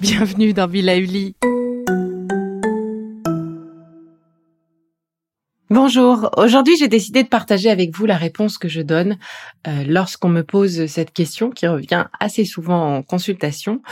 Bienvenue dans Villa Uli. Bonjour, aujourd'hui j'ai décidé de partager avec vous la réponse que je donne euh, lorsqu'on me pose cette question qui revient assez souvent en consultation.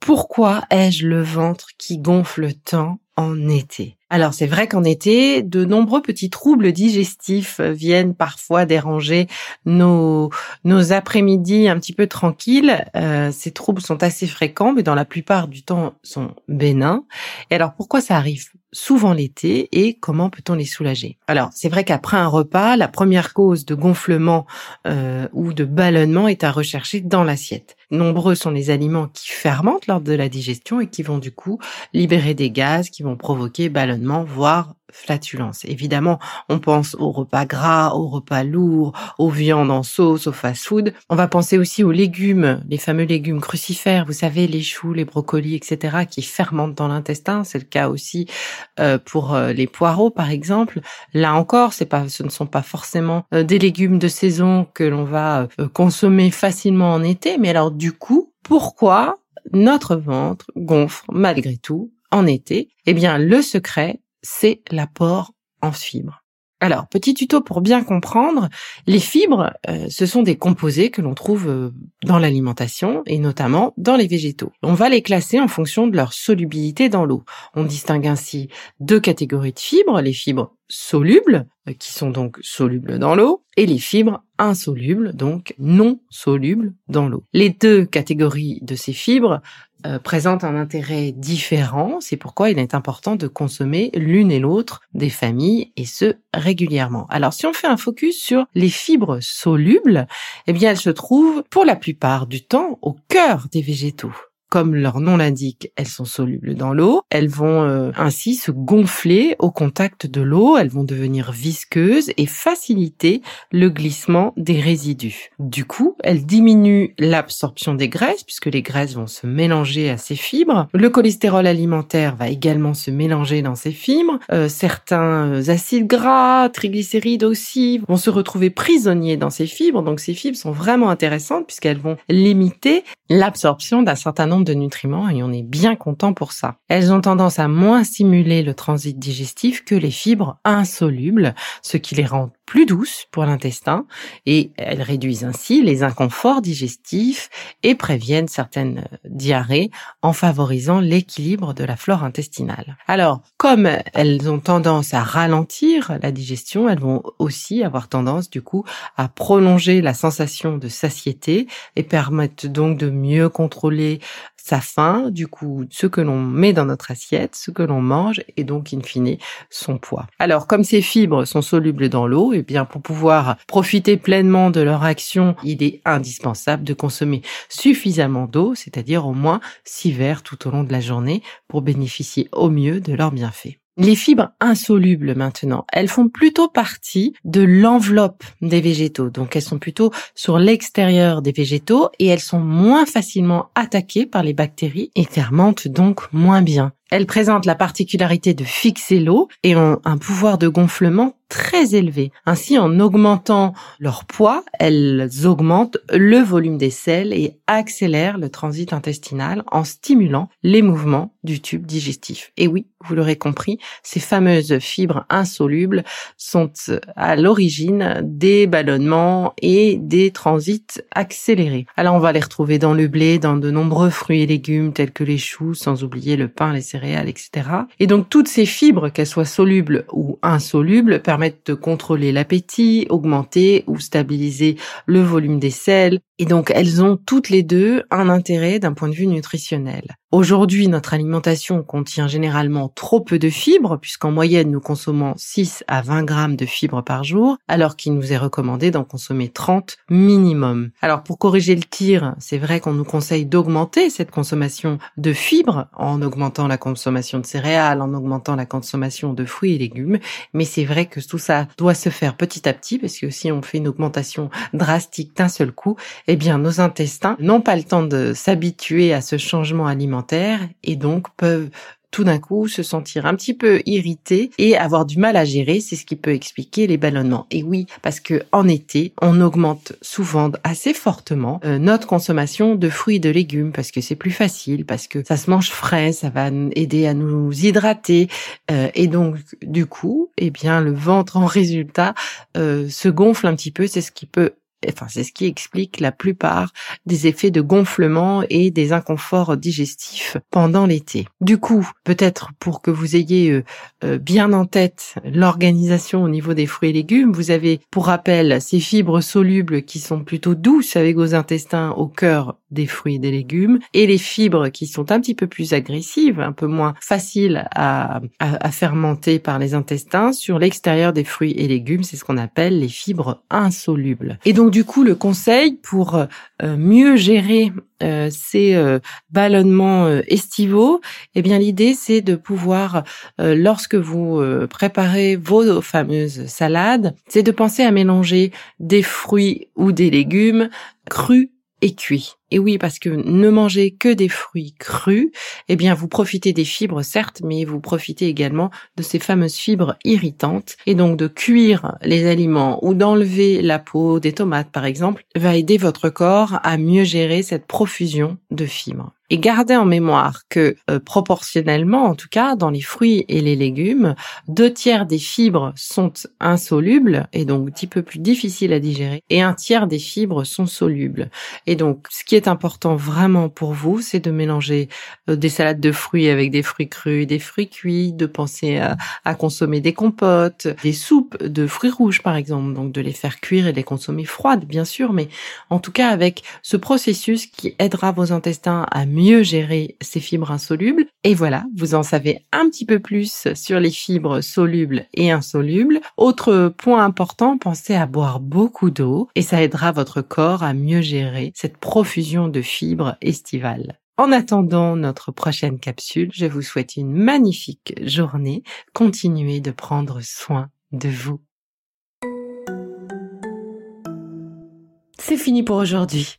Pourquoi ai-je le ventre qui gonfle tant en été? Alors c'est vrai qu'en été, de nombreux petits troubles digestifs viennent parfois déranger nos nos après-midi un petit peu tranquilles. Euh, ces troubles sont assez fréquents, mais dans la plupart du temps sont bénins. Et alors pourquoi ça arrive souvent l'été et comment peut-on les soulager? Alors c'est vrai qu'après un repas, la première cause de gonflement euh, ou de ballonnement est à rechercher dans l'assiette. Nombreux sont les aliments qui fermentent lors de la digestion et qui vont du coup libérer des gaz qui vont provoquer ballonnement, voire flatulence. Évidemment, on pense aux repas gras, aux repas lourds, aux viandes en sauce, aux fast-food. On va penser aussi aux légumes, les fameux légumes crucifères, vous savez, les choux, les brocolis, etc., qui fermentent dans l'intestin. C'est le cas aussi euh, pour euh, les poireaux, par exemple. Là encore, c'est pas, ce ne sont pas forcément euh, des légumes de saison que l'on va consommer facilement en été, mais alors du coup, pourquoi notre ventre gonfle malgré tout en été Eh bien, le secret, c'est l'apport en fibres. Alors, petit tuto pour bien comprendre, les fibres, euh, ce sont des composés que l'on trouve euh, dans l'alimentation et notamment dans les végétaux. On va les classer en fonction de leur solubilité dans l'eau. On distingue ainsi deux catégories de fibres, les fibres solubles, euh, qui sont donc solubles dans l'eau, et les fibres insolubles, donc non solubles dans l'eau. Les deux catégories de ces fibres euh, présentent un intérêt différent, c'est pourquoi il est important de consommer l'une et l'autre des familles, et ce, régulièrement. Alors si on fait un focus sur les fibres solubles, eh bien elles se trouvent pour la plupart du temps au cœur des végétaux comme leur nom l'indique, elles sont solubles dans l'eau. Elles vont euh, ainsi se gonfler au contact de l'eau, elles vont devenir visqueuses et faciliter le glissement des résidus. Du coup, elles diminuent l'absorption des graisses puisque les graisses vont se mélanger à ces fibres. Le cholestérol alimentaire va également se mélanger dans ces fibres. Euh, certains euh, acides gras, triglycérides aussi vont se retrouver prisonniers dans ces fibres. Donc ces fibres sont vraiment intéressantes puisqu'elles vont limiter l'absorption d'un certain nombre de nutriments et on est bien content pour ça. Elles ont tendance à moins stimuler le transit digestif que les fibres insolubles, ce qui les rend plus douces pour l'intestin et elles réduisent ainsi les inconforts digestifs et préviennent certaines diarrhées en favorisant l'équilibre de la flore intestinale. Alors, comme elles ont tendance à ralentir la digestion, elles vont aussi avoir tendance du coup à prolonger la sensation de satiété et permettent donc de mieux contrôler sa faim, du coup ce que l'on met dans notre assiette, ce que l'on mange et donc in fine son poids. Alors comme ces fibres sont solubles dans l'eau, eh bien pour pouvoir profiter pleinement de leur action, il est indispensable de consommer suffisamment d'eau, c'est-à-dire au moins 6 verres tout au long de la journée pour bénéficier au mieux de leurs bienfaits. Les fibres insolubles maintenant, elles font plutôt partie de l'enveloppe des végétaux. Donc elles sont plutôt sur l'extérieur des végétaux et elles sont moins facilement attaquées par les bactéries et fermentent donc moins bien. Elles présentent la particularité de fixer l'eau et ont un pouvoir de gonflement très élevé. Ainsi, en augmentant leur poids, elles augmentent le volume des selles et accélèrent le transit intestinal en stimulant les mouvements du tube digestif. Et oui, vous l'aurez compris, ces fameuses fibres insolubles sont à l'origine des ballonnements et des transits accélérés. Alors on va les retrouver dans le blé, dans de nombreux fruits et légumes tels que les choux, sans oublier le pain, les etc. Et donc toutes ces fibres, qu'elles soient solubles ou insolubles, permettent de contrôler l'appétit, augmenter ou stabiliser le volume des selles. Et donc elles ont toutes les deux un intérêt d'un point de vue nutritionnel. Aujourd'hui, notre alimentation contient généralement trop peu de fibres, puisqu'en moyenne, nous consommons 6 à 20 grammes de fibres par jour, alors qu'il nous est recommandé d'en consommer 30 minimum. Alors, pour corriger le tir, c'est vrai qu'on nous conseille d'augmenter cette consommation de fibres en augmentant la consommation de céréales, en augmentant la consommation de fruits et légumes, mais c'est vrai que tout ça doit se faire petit à petit, parce que si on fait une augmentation drastique d'un seul coup, eh bien, nos intestins n'ont pas le temps de s'habituer à ce changement alimentaire et donc peuvent tout d'un coup se sentir un petit peu irrités et avoir du mal à gérer, c'est ce qui peut expliquer les ballonnements. Et oui, parce que en été, on augmente souvent assez fortement euh, notre consommation de fruits et de légumes parce que c'est plus facile, parce que ça se mange frais, ça va aider à nous hydrater euh, et donc du coup, eh bien le ventre en résultat euh, se gonfle un petit peu, c'est ce qui peut enfin c'est ce qui explique la plupart des effets de gonflement et des inconforts digestifs pendant l'été. Du coup, peut-être pour que vous ayez euh, euh, bien en tête l'organisation au niveau des fruits et légumes, vous avez pour rappel ces fibres solubles qui sont plutôt douces avec vos intestins au cœur des fruits et des légumes et les fibres qui sont un petit peu plus agressives, un peu moins faciles à, à, à fermenter par les intestins sur l'extérieur des fruits et légumes, c'est ce qu'on appelle les fibres insolubles. Et donc du coup le conseil pour euh, mieux gérer euh, ces euh, ballonnements estivaux, eh bien l'idée c'est de pouvoir lorsque vous préparez vos fameuses salades, c'est de penser à mélanger des fruits ou des légumes crus et cuits. Et oui, parce que ne mangez que des fruits crus, eh bien, vous profitez des fibres, certes, mais vous profitez également de ces fameuses fibres irritantes. Et donc, de cuire les aliments ou d'enlever la peau des tomates, par exemple, va aider votre corps à mieux gérer cette profusion de fibres. Et gardez en mémoire que euh, proportionnellement, en tout cas, dans les fruits et les légumes, deux tiers des fibres sont insolubles et donc un petit peu plus difficiles à digérer, et un tiers des fibres sont solubles. Et donc, ce qui est important vraiment pour vous, c'est de mélanger euh, des salades de fruits avec des fruits crus, des fruits cuits, de penser à, consommer des compotes, des soupes de fruits rouges par exemple, donc de les faire cuire et les consommer froides bien sûr, mais en tout cas avec ce processus qui aidera vos intestins à mieux gérer ces fibres insolubles. Et voilà, vous en savez un petit peu plus sur les fibres solubles et insolubles. Autre point important, pensez à boire beaucoup d'eau et ça aidera votre corps à mieux gérer cette profusion de fibres estivales. En attendant notre prochaine capsule, je vous souhaite une magnifique journée. Continuez de prendre soin de vous. C'est fini pour aujourd'hui.